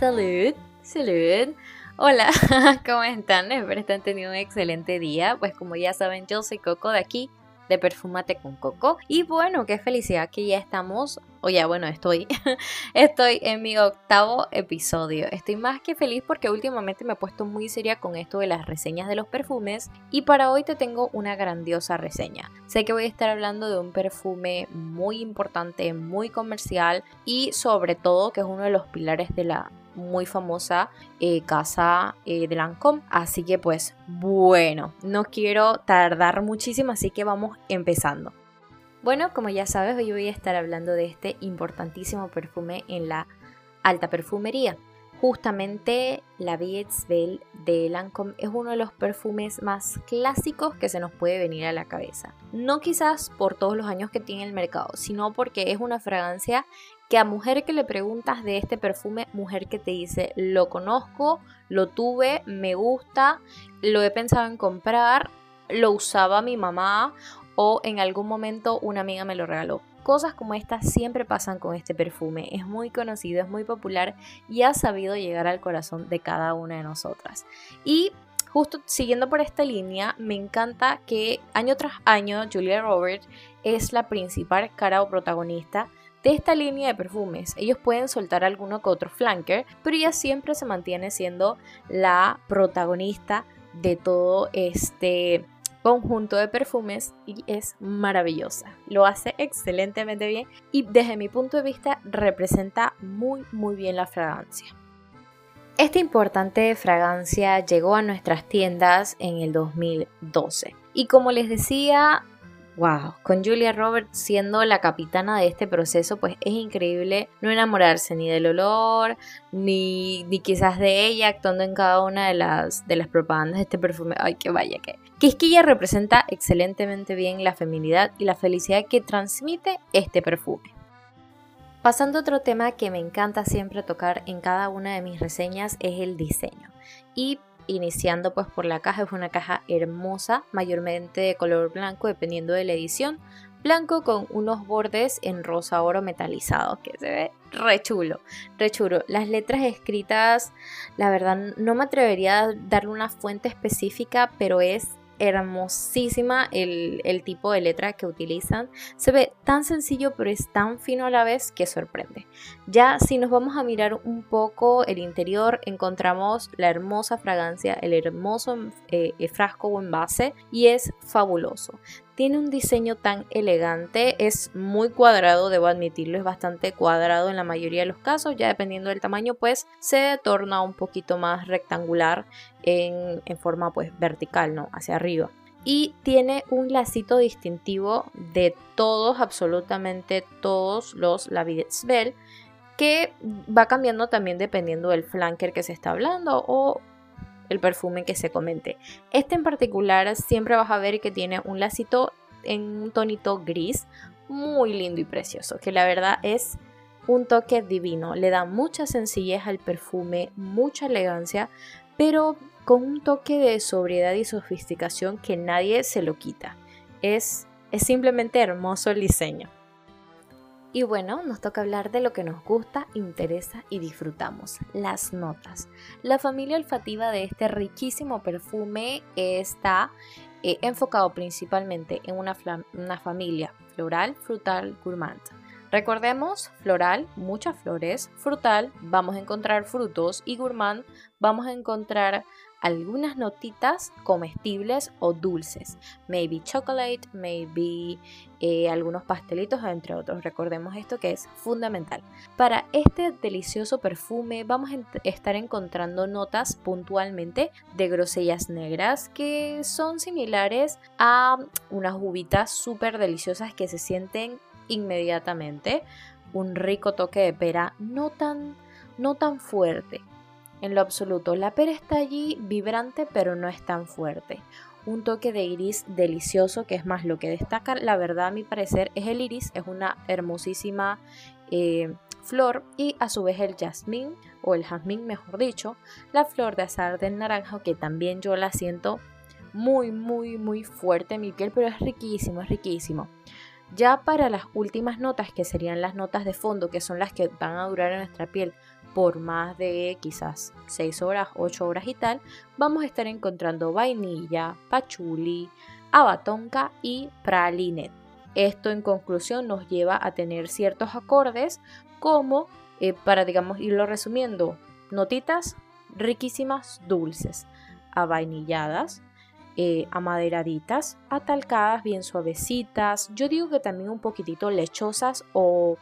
Salud, salud. Hola, ¿cómo están? Espero estén teniendo un excelente día. Pues como ya saben, yo soy Coco de aquí de Perfúmate con Coco. Y bueno, qué felicidad que ya estamos, o ya bueno, estoy, estoy en mi octavo episodio. Estoy más que feliz porque últimamente me he puesto muy seria con esto de las reseñas de los perfumes y para hoy te tengo una grandiosa reseña. Sé que voy a estar hablando de un perfume muy importante, muy comercial y sobre todo que es uno de los pilares de la muy famosa eh, casa eh, de Lancôme. Así que pues bueno, no quiero tardar muchísimo, así que vamos empezando. Bueno, como ya sabes, hoy voy a estar hablando de este importantísimo perfume en la alta perfumería. Justamente la Belle de Lancôme es uno de los perfumes más clásicos que se nos puede venir a la cabeza. No quizás por todos los años que tiene el mercado, sino porque es una fragancia que a mujer que le preguntas de este perfume, mujer que te dice, lo conozco, lo tuve, me gusta, lo he pensado en comprar, lo usaba mi mamá o en algún momento una amiga me lo regaló. Cosas como estas siempre pasan con este perfume. Es muy conocido, es muy popular y ha sabido llegar al corazón de cada una de nosotras. Y justo siguiendo por esta línea, me encanta que año tras año Julia Roberts es la principal cara o protagonista de esta línea de perfumes. Ellos pueden soltar alguno que otro flanker, pero ella siempre se mantiene siendo la protagonista de todo este conjunto de perfumes y es maravillosa. Lo hace excelentemente bien y desde mi punto de vista representa muy muy bien la fragancia. Esta importante fragancia llegó a nuestras tiendas en el 2012 y como les decía Wow, con Julia Roberts siendo la capitana de este proceso, pues es increíble no enamorarse ni del olor, ni, ni quizás de ella actuando en cada una de las, de las propagandas de este perfume. Ay, que vaya, que, que representa excelentemente bien la feminidad y la felicidad que transmite este perfume. Pasando a otro tema que me encanta siempre tocar en cada una de mis reseñas es el diseño. Y iniciando pues por la caja, es una caja hermosa, mayormente de color blanco dependiendo de la edición, blanco con unos bordes en rosa oro metalizado, que se ve re chulo, re chulo. Las letras escritas, la verdad no me atrevería a darle una fuente específica, pero es hermosísima el, el, tipo de letra que utilizan. Se ve tan sencillo pero es tan fino a la vez que sorprende. Ya si nos vamos a mirar un poco el interior encontramos la hermosa fragancia, el hermoso eh, frasco o envase y es fabuloso tiene un diseño tan elegante, es muy cuadrado, debo admitirlo, es bastante cuadrado en la mayoría de los casos, ya dependiendo del tamaño pues se torna un poquito más rectangular en, forma pues vertical, ¿no? Hacia arriba. Y tiene un lacito distintivo de todos, absolutamente todos los Lavidets Bell, que va cambiando también dependiendo del flanker que se está hablando o el perfume que se comente. Este en particular siempre vas a ver que tiene un lacito en un tonito gris muy lindo y precioso, que la verdad es un toque divino. Le da mucha sencillez al perfume, mucha elegancia, pero con un toque de sobriedad y sofisticación que nadie se lo quita. Es, es simplemente hermoso el diseño. Y bueno, nos toca hablar de lo que nos gusta, interesa y disfrutamos, las notas. La familia olfativa de este riquísimo perfume está eh, enfocado principalmente en una, una familia floral, frutal, gourmand. Recordemos, floral, muchas flores, frutal, vamos a encontrar frutos y gourmand, vamos a encontrar algunas notitas comestibles o dulces. Maybe chocolate, maybe eh, algunos pastelitos, entre otros. Recordemos esto que es fundamental. Para este delicioso perfume vamos a estar encontrando notas puntualmente de grosellas negras que son similares a unas uvitas súper deliciosas que se sienten inmediatamente. Un rico toque de pera no tan, no tan fuerte en lo absoluto. La pera está allí vibrante pero no es tan fuerte. Un toque de iris delicioso que es más lo que destaca la verdad a mi parecer es el iris, es una hermosísima eh, flor y a su vez el jazmín o el jazmín mejor dicho, la flor de azar del naranjo que también yo la siento muy muy muy fuerte en mi piel pero es riquísimo, es riquísimo. Ya para las últimas notas, que serían las notas de fondo, que son las que van a durar en nuestra piel por más de quizás 6 horas, 8 horas y tal, vamos a estar encontrando vainilla, pachuli, abatonca y pralinet. Esto en conclusión nos lleva a tener ciertos acordes como, eh, para digamos irlo resumiendo, notitas riquísimas dulces, avainilladas, eh, amaderaditas, atalcadas, bien suavecitas, yo digo que también un poquitito lechosas o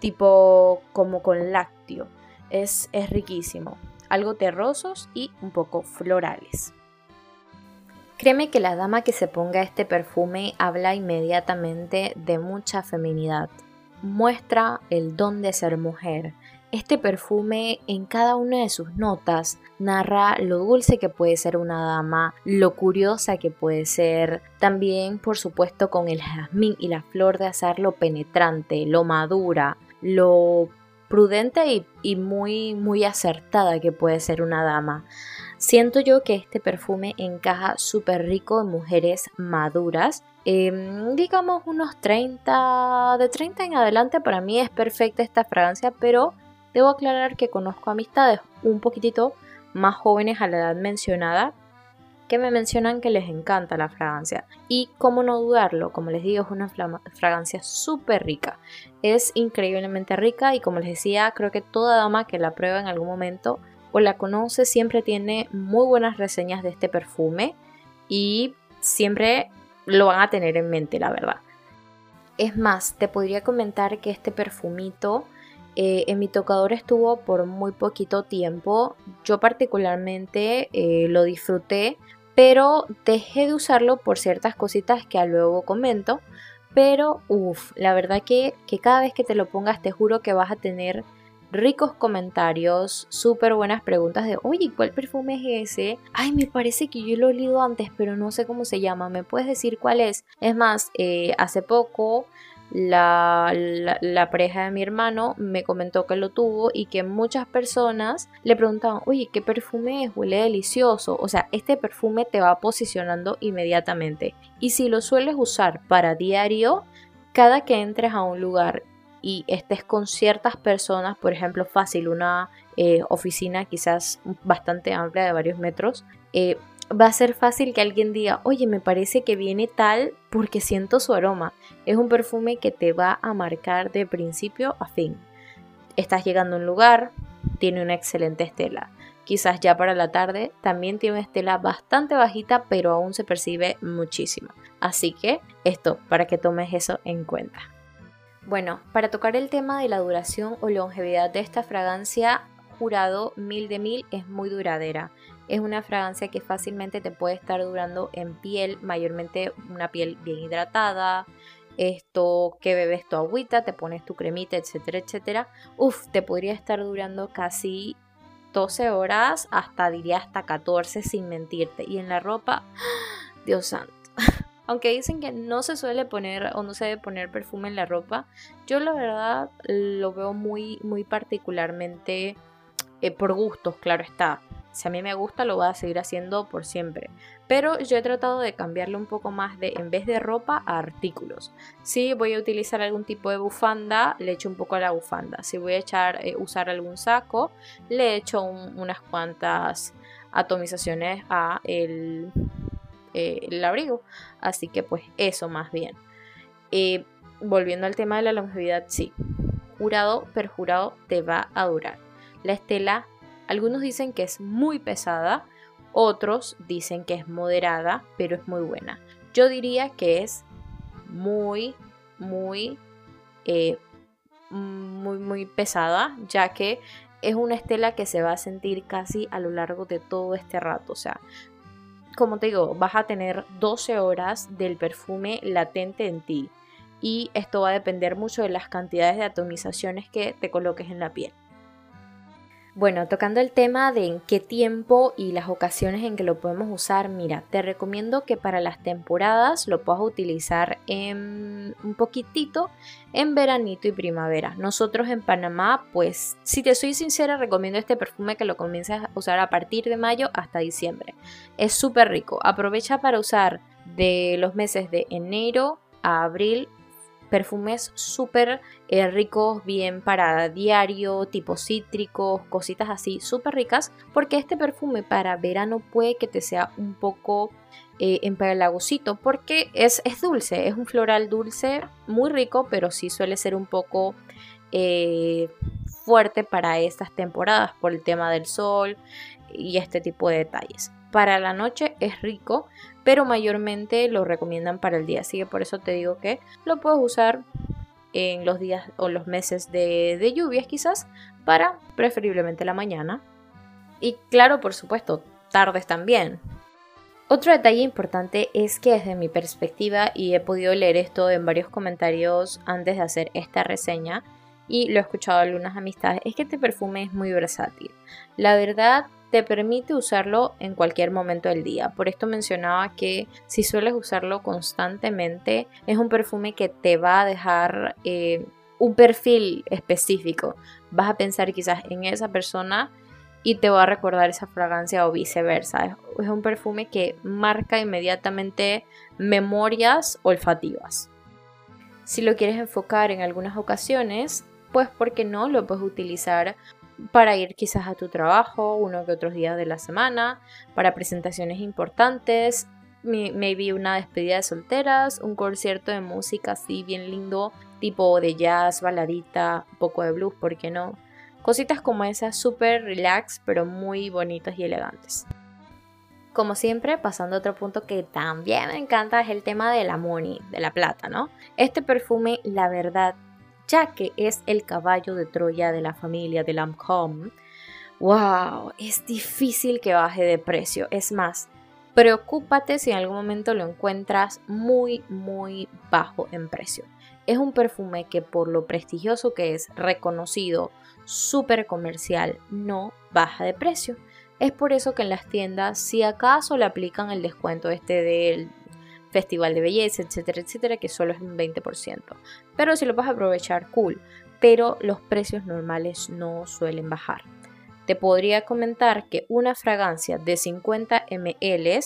tipo como con lácteo es, riquísimo. Algo terrosos y un poco florales. Créeme que la dama que se ponga este perfume habla inmediatamente de mucha feminidad. Muestra el don de ser mujer. Este perfume en cada una de sus notas narra lo dulce que puede ser una dama, lo curiosa que puede ser, también por supuesto con el jazmín y la flor de hacerlo penetrante, lo madura, lo prudente y, muy, muy acertada que puede ser una dama. Siento yo que este perfume encaja súper rico en mujeres maduras. Em, digamos unos 30, de 30 en adelante para mí es perfecta esta fragancia, pero debo aclarar que conozco amistades un poquitito más jóvenes a la edad mencionada que me mencionan que les encanta la fragancia. Y cómo no dudarlo, como les digo, es una fragancia súper rica. Es increíblemente rica y como les decía, creo que toda dama que la prueba en algún momento o la conoce siempre tiene muy buenas reseñas de este perfume y siempre lo van a tener en mente, la verdad. Es más, te podría comentar que este perfumito eh, en mi tocador estuvo por muy poquito tiempo. Yo particularmente eh, lo disfruté, pero dejé de usarlo por ciertas cositas que luego comento. Pero, uff, la verdad que, que cada vez que te lo pongas te juro que vas a tener ricos comentarios, súper buenas preguntas de, oye, ¿cuál perfume es ese? Ay, me parece que yo lo he olido antes, pero no sé cómo se llama, ¿me puedes decir cuál es? Es más, eh, hace poco la, la, pareja de mi hermano me comentó que lo tuvo y que muchas personas le preguntaban, oye, ¿qué perfume es? Huele delicioso. O sea, este perfume te va posicionando inmediatamente. Y si lo sueles usar para diario, cada que entres a un lugar y estés con ciertas personas, por ejemplo, fácil, una eh, oficina quizás bastante amplia de varios metros, eh, va a ser fácil que alguien diga, oye, me parece que viene tal porque siento su aroma. Es un perfume que te va a marcar de principio a fin. Estás llegando a un lugar, tiene una excelente estela. Quizás ya para la tarde también tiene una estela bastante bajita, pero aún se percibe muchísimo. Así que esto, para que tomes eso en cuenta. Bueno, para tocar el tema de la duración o longevidad de esta fragancia, jurado mil de mil es muy duradera. Es una fragancia que fácilmente te puede estar durando en piel, mayormente una piel bien hidratada. Esto que bebes tu agüita, te pones tu cremita, etcétera, etcétera. Uf, te podría estar durando casi 12 horas, hasta diría hasta 14 sin mentirte. Y en la ropa, Dios santo. Aunque dicen que no se suele poner o no se debe poner perfume en la ropa, yo la verdad lo veo muy, muy particularmente eh, por gustos, claro está. Si a mí me gusta, lo voy a seguir haciendo por siempre. Pero yo he tratado de cambiarle un poco más de, en vez de ropa, a artículos. Si voy a utilizar algún tipo de bufanda, le echo un poco a la bufanda. Si voy a echar, eh, usar algún saco, le echo unas cuantas atomizaciones a el, eh, el, abrigo. Así que pues eso más bien. Volviendo al tema de la longevidad, sí. Jurado, perjurado, te va a durar. La estela algunos dicen que es muy pesada, otros dicen que es moderada, pero es muy buena. Yo diría que es muy, muy, eh, muy, muy pesada, ya que es una estela que se va a sentir casi a lo largo de todo este rato. O sea, como te digo, vas a tener 12 horas del perfume latente en ti. Y esto va a depender mucho de las cantidades de atomizaciones que te coloques en la piel. Bueno, tocando el tema de en qué tiempo y las ocasiones en que lo podemos usar, mira, te recomiendo que para las temporadas lo puedas utilizar en un poquitito en veranito y primavera. Nosotros en Panamá, pues, si te soy sincera, recomiendo este perfume que lo comiences a usar a partir de mayo hasta diciembre. Es súper rico. Aprovecha para usar de los meses de enero a abril perfumes súper eh, ricos, bien para diario, tipo cítricos, cositas así, súper ricas, porque este perfume para verano puede que te sea un poco eh, empalagosito, porque es, es, dulce, es un floral dulce, muy rico, pero sí suele ser un poco eh, fuerte para estas temporadas por el tema del sol y este tipo de detalles. Para la noche es rico, pero mayormente lo recomiendan para el día. Así que por eso te digo que lo puedes usar en los días o los meses de, de lluvias quizás para preferiblemente la mañana. Y claro, por supuesto, tardes también. Otro detalle importante es que desde mi perspectiva, y he podido leer esto en varios comentarios antes de hacer esta reseña, y lo he escuchado de algunas amistades, es que este perfume es muy versátil. La verdad, te permite usarlo en cualquier momento del día. Por esto mencionaba que si sueles usarlo constantemente, es un perfume que te va a dejar eh, un perfil específico. Vas a pensar quizás en esa persona y te va a recordar esa fragancia o viceversa. Es un perfume que marca inmediatamente memorias olfativas. Si lo quieres enfocar en algunas ocasiones, pues porque no lo puedes utilizar para ir quizás a tu trabajo uno que otros días de la semana, para presentaciones importantes, maybe una despedida de solteras, un concierto de música así bien lindo, tipo de jazz, baladita, un poco de blues, ¿por qué no? Cositas como esas, súper relax, pero muy bonitas y elegantes. Como siempre, pasando a otro punto que también me encanta es el tema de la money, de la plata, ¿no? Este perfume, la verdad, ya que es el caballo de Troya de la familia de Lancôme, wow, es difícil que baje de precio. Es más, preocúpate si en algún momento lo encuentras muy, muy bajo en precio. Es un perfume que por lo prestigioso que es, reconocido, súper comercial, no baja de precio. Es por eso que en las tiendas, si acaso le aplican el descuento este del festival de belleza, etcétera, etcétera, que solo es un 20%. Pero si lo vas a aprovechar, cool. Pero los precios normales no suelen bajar. Te podría comentar que una fragancia de 50 ml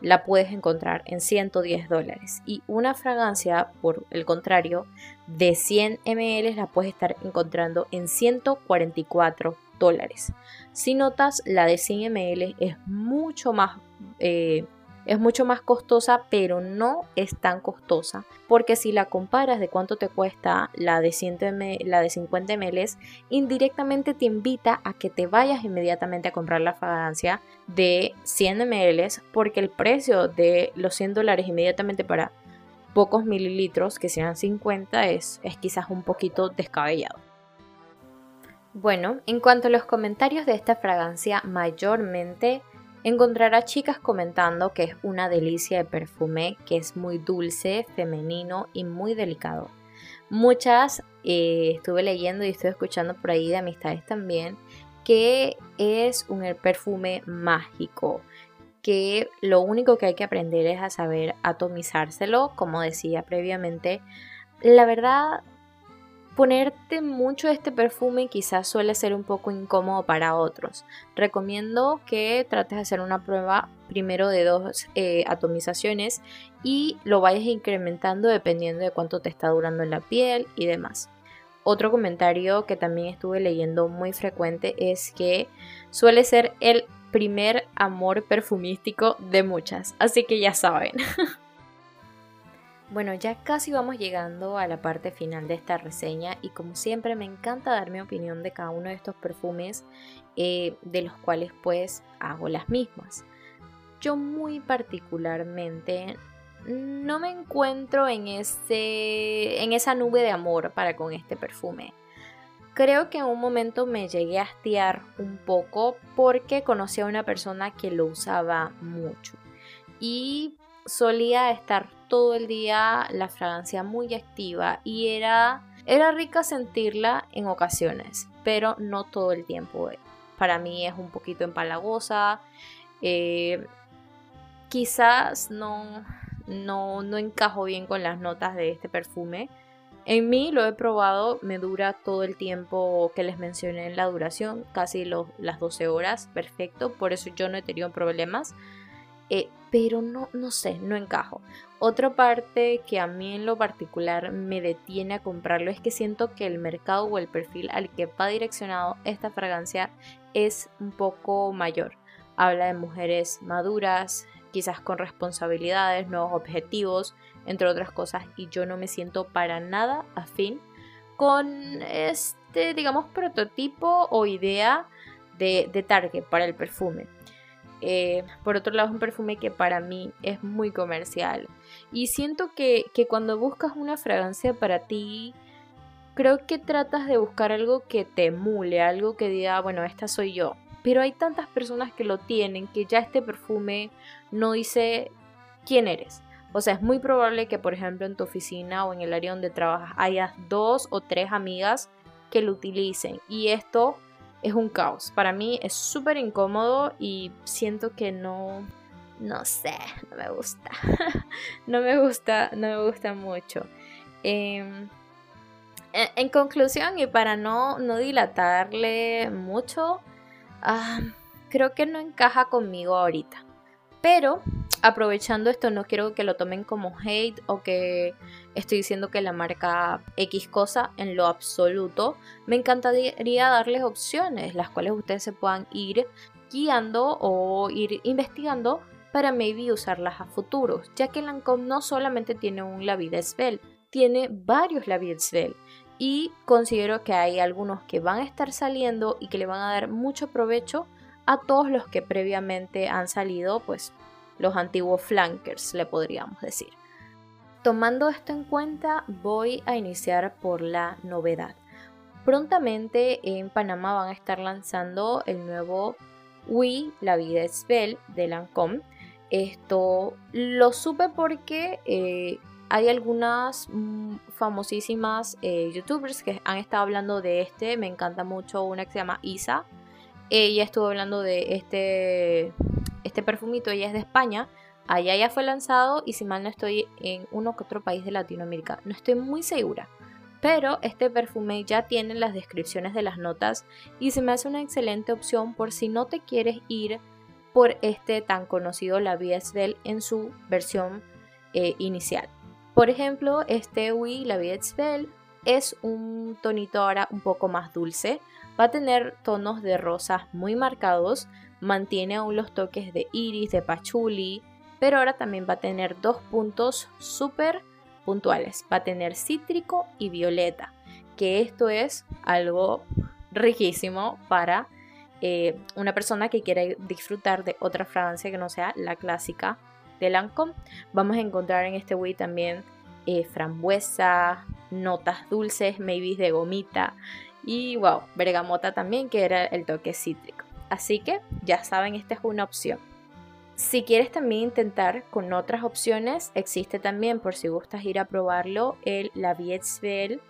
la puedes encontrar en 110 dólares y una fragancia, por el contrario, de 100 ml la puedes estar encontrando en 144 dólares. Si notas, la de 100 ml es mucho más eh, es mucho más costosa, pero no es tan costosa, porque si la comparas de cuánto te cuesta la de, 100 la de 50 ml, indirectamente te invita a que te vayas inmediatamente a comprar la fragancia de 100 ml, porque el precio de los 100 dólares inmediatamente para pocos mililitros, que sean 50, es, es quizás un poquito descabellado. Bueno, en cuanto a los comentarios de esta fragancia, mayormente encontrará chicas comentando que es una delicia de perfume, que es muy dulce, femenino y muy delicado. Muchas eh, estuve leyendo y estoy escuchando por ahí de amistades también que es un perfume mágico, que lo único que hay que aprender es a saber atomizárselo, como decía previamente. La verdad, Ponerte mucho este perfume quizás suele ser un poco incómodo para otros. Recomiendo que trates de hacer una prueba primero de dos eh, atomizaciones y lo vayas incrementando dependiendo de cuánto te está durando en la piel y demás. Otro comentario que también estuve leyendo muy frecuente es que suele ser el primer amor perfumístico de muchas, así que ya saben. Bueno, ya casi vamos llegando a la parte final de esta reseña y como siempre me encanta dar mi opinión de cada uno de estos perfumes eh, de los cuales pues hago las mismas. Yo muy particularmente no me encuentro en, ese, en esa nube de amor para con este perfume. Creo que en un momento me llegué a hastiar un poco porque conocí a una persona que lo usaba mucho y solía estar todo el día la fragancia muy activa y era, era rica sentirla en ocasiones, pero no todo el tiempo. Para mí es un poquito empalagosa. Eh, quizás no, no, no encajo bien con las notas de este perfume. En mí lo he probado, me dura todo el tiempo que les mencioné en la duración, casi las 12 horas, perfecto, por eso yo no he tenido problemas. Eh, pero no, no sé, no encajo. Otra parte que a mí en lo particular me detiene a comprarlo es que siento que el mercado o el perfil al que va direccionado esta fragancia es un poco mayor. Habla de mujeres maduras, quizás con responsabilidades, nuevos objetivos, entre otras cosas, y yo no me siento para nada afín con este, digamos, prototipo o idea de, de Target para el perfume. Eh, por otro lado, es un perfume que para mí es muy comercial. Y siento que, que cuando buscas una fragancia para ti, creo que tratas de buscar algo que te emule, algo que diga, bueno, esta soy yo. Pero hay tantas personas que lo tienen que ya este perfume no dice quién eres. O sea, es muy probable que, por ejemplo, en tu oficina o en el área donde trabajas hayas dos o tres amigas que lo utilicen. Y esto es un caos. Para mí es súper incómodo y siento que no, no sé, no me gusta. no me gusta, no me gusta mucho. Em, en, conclusión, y para no, no dilatarle mucho, ah, creo que no encaja conmigo ahorita. Pero aprovechando esto, no quiero que lo tomen como hate o que estoy diciendo que la marca X cosa en lo absoluto. Me encantaría darles opciones, las cuales ustedes se puedan ir guiando o ir investigando para maybe usarlas a futuros, ya que Lancome no solamente tiene un Lavidesvel, tiene varios Lavidesvel y considero que hay algunos que van a estar saliendo y que le van a dar mucho provecho a todos los que previamente han salido, pues los antiguos flankers, le podríamos decir. Tomando esto en cuenta, voy a iniciar por la novedad. Prontamente en Panamá van a estar lanzando el nuevo Wii La Vida es de Lancome. Esto lo supe porque eh, hay algunas mm, famosísimas eh, youtubers que han estado hablando de este. Me encanta mucho una que se llama Isa. Ella estuvo hablando de este este perfumito ya es de España, allá ya fue lanzado y si mal no estoy en uno que otro país de Latinoamérica, no estoy muy segura. Pero este perfume ya tiene las descripciones de las notas y se me hace una excelente opción por si no te quieres ir por este tan conocido La Bell en su versión eh, inicial. Por ejemplo, este Wii La Bell es un tonito ahora un poco más dulce. Va a tener tonos de rosas muy marcados, mantiene aún los toques de iris, de pachuli, pero ahora también va a tener dos puntos súper puntuales. Va a tener cítrico y violeta, que esto es algo riquísimo para eh, una persona que quiera disfrutar de otra fragancia que no sea la clásica de Lancome. Vamos a encontrar en este Wii también eh, frambuesa, notas dulces, maybe de gomita y wow, bergamota también que era el toque cítrico. Así que ya saben, esta es una opción. Si quieres también intentar con otras opciones, existe también, por si gustas ir a probarlo, el La Vietsvel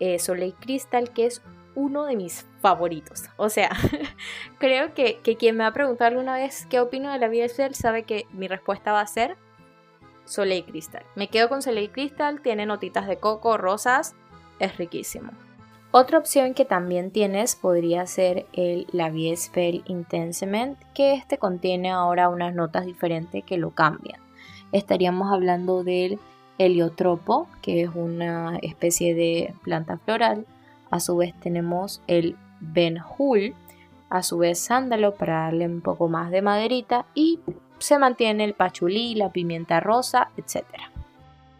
eh, Soleil Crystal, que es uno de mis favoritos. O sea, creo que, quien me ha preguntado alguna vez qué opino de la Vietsvel sabe que mi respuesta va a ser Soleil Crystal. Me quedo con Soleil Crystal, tiene notitas de coco, rosas, es riquísimo. Otra opción que también tienes podría ser el La Vie Intensement, que este contiene ahora unas notas diferentes que lo cambian. Estaríamos hablando del heliotropo, que es una especie de planta floral. A su vez tenemos el benjul, a su vez sándalo para darle un poco más de maderita y se mantiene el pachulí, la pimienta rosa, etcétera.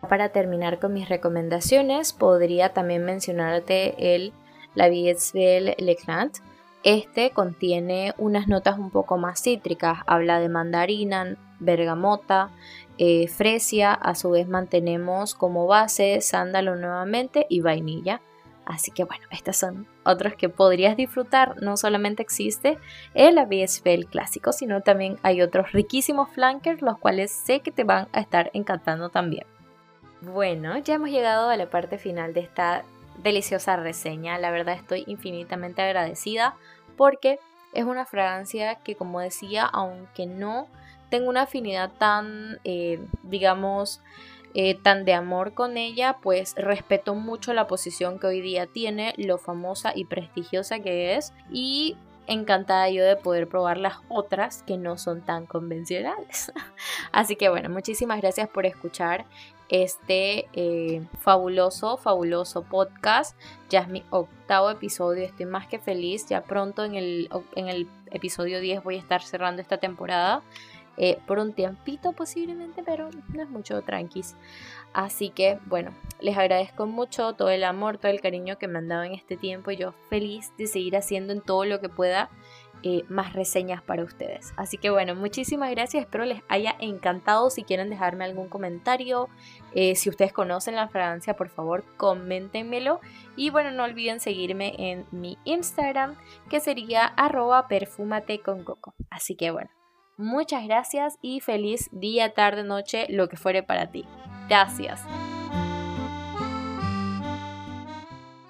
Para terminar con mis recomendaciones, podría también mencionarte el La Vietsvel Leclant. Este contiene unas notas un poco más cítricas, habla de mandarina, bergamota, eh, fresia, a su vez mantenemos como base sándalo nuevamente y vainilla. Así que bueno, estas son otros que podrías disfrutar. No solamente existe el ABSFL clásico, sino también hay otros riquísimos flankers, los cuales sé que te van a estar encantando también. Bueno, ya hemos llegado a la parte final de esta deliciosa reseña. La verdad estoy infinitamente agradecida porque es una fragancia que como decía, aunque no tengo una afinidad tan, eh, digamos, eh, tan de amor con ella, pues respeto mucho la posición que hoy día tiene, lo famosa y prestigiosa que es y encantada yo de poder probar las otras que no son tan convencionales. Así que bueno, muchísimas gracias por escuchar este eh, fabuloso, fabuloso podcast. Ya es mi octavo episodio, estoy más que feliz. Ya pronto en el, en el episodio 10 voy a estar cerrando esta temporada. Eh, por un tiempito posiblemente, pero no es mucho tranquis. Así que bueno, les agradezco mucho todo el amor, todo el cariño que me han dado en este tiempo yo feliz de seguir haciendo en todo lo que pueda eh, más reseñas para ustedes. Así que bueno, muchísimas gracias, espero les haya encantado. Si quieren dejarme algún comentario, eh, si ustedes conocen la fragancia, por favor, coméntenmelo. Y bueno, no olviden seguirme en mi Instagram, que sería arroba perfumate con coco. Así que bueno, muchas gracias y feliz día, tarde, noche, lo que fuere para ti. Gracias.